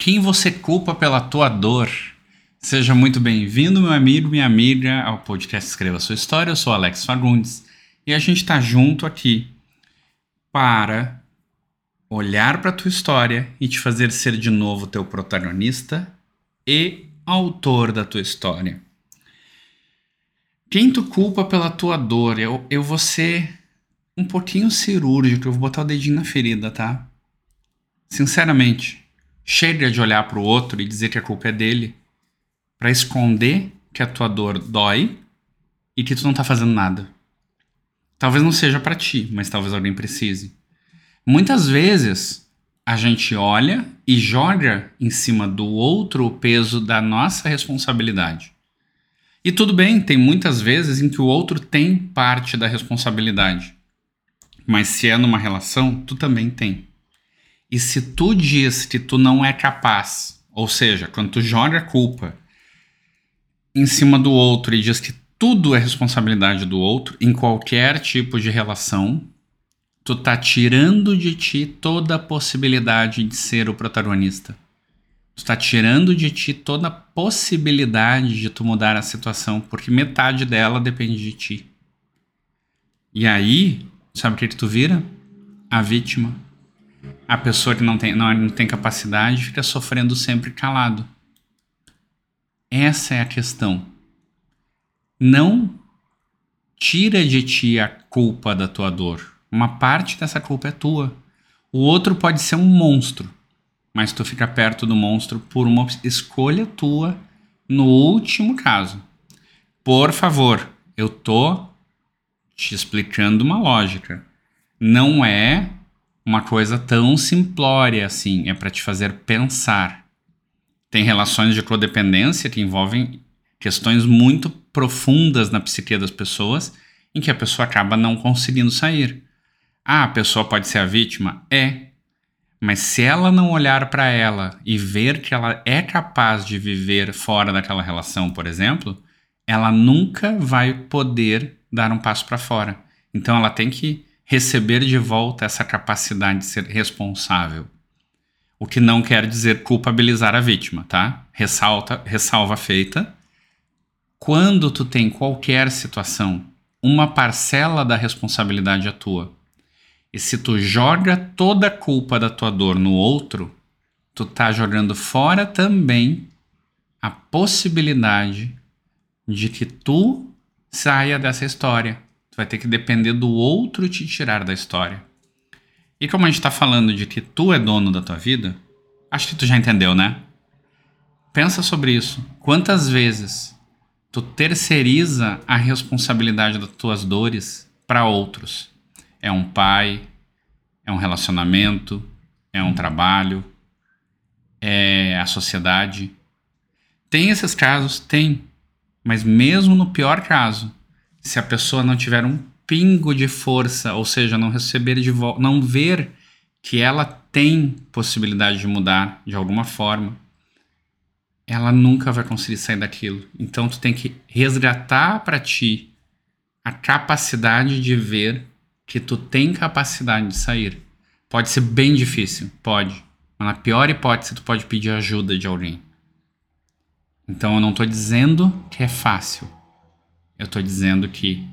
Quem você culpa pela tua dor? Seja muito bem-vindo, meu amigo, minha amiga, ao podcast Escreva Sua História. Eu sou Alex Fagundes e a gente está junto aqui para olhar para tua história e te fazer ser de novo teu protagonista e autor da tua história. Quem tu culpa pela tua dor? Eu, eu vou ser um pouquinho cirúrgico, eu vou botar o dedinho na ferida, tá? Sinceramente, chega de olhar para o outro e dizer que a culpa é dele para esconder que a tua dor dói e que tu não tá fazendo nada. Talvez não seja para ti, mas talvez alguém precise. Muitas vezes a gente olha e joga em cima do outro o peso da nossa responsabilidade. E tudo bem, tem muitas vezes em que o outro tem parte da responsabilidade. Mas se é numa relação, tu também tem. E se tu diz que tu não é capaz, ou seja, quando tu joga a culpa em cima do outro e diz que tudo é responsabilidade do outro, em qualquer tipo de relação, tu tá tirando de ti toda a possibilidade de ser o protagonista. Tu tá tirando de ti toda a possibilidade de tu mudar a situação, porque metade dela depende de ti. E aí, sabe o que, que tu vira? A vítima a pessoa que não tem, não, não tem capacidade fica sofrendo sempre calado. Essa é a questão. Não tira de ti a culpa da tua dor. Uma parte dessa culpa é tua. O outro pode ser um monstro, mas tu fica perto do monstro por uma escolha tua no último caso. Por favor, eu tô te explicando uma lógica. Não é uma coisa tão simplória assim, é para te fazer pensar. Tem relações de codependência que envolvem questões muito profundas na psique das pessoas, em que a pessoa acaba não conseguindo sair. Ah, a pessoa pode ser a vítima? É. Mas se ela não olhar para ela e ver que ela é capaz de viver fora daquela relação, por exemplo, ela nunca vai poder dar um passo para fora. Então ela tem que receber de volta essa capacidade de ser responsável. O que não quer dizer culpabilizar a vítima, tá? Ressalta, ressalva feita. Quando tu tem qualquer situação, uma parcela da responsabilidade é tua. E se tu joga toda a culpa da tua dor no outro, tu tá jogando fora também a possibilidade de que tu saia dessa história vai ter que depender do outro te tirar da história. E como a gente está falando de que tu é dono da tua vida, acho que tu já entendeu, né? Pensa sobre isso. Quantas vezes tu terceiriza a responsabilidade das tuas dores para outros? É um pai, é um relacionamento, é um trabalho, é a sociedade. Tem esses casos? Tem. Mas mesmo no pior caso, se a pessoa não tiver um pingo de força, ou seja, não receber de volta, não ver que ela tem possibilidade de mudar de alguma forma, ela nunca vai conseguir sair daquilo. Então tu tem que resgatar para ti a capacidade de ver que tu tem capacidade de sair. Pode ser bem difícil, pode. Mas na pior hipótese tu pode pedir ajuda de alguém. Então eu não estou dizendo que é fácil. Eu estou dizendo que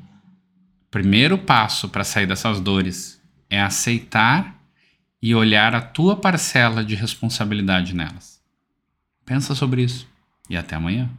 o primeiro passo para sair dessas dores é aceitar e olhar a tua parcela de responsabilidade nelas. Pensa sobre isso e até amanhã.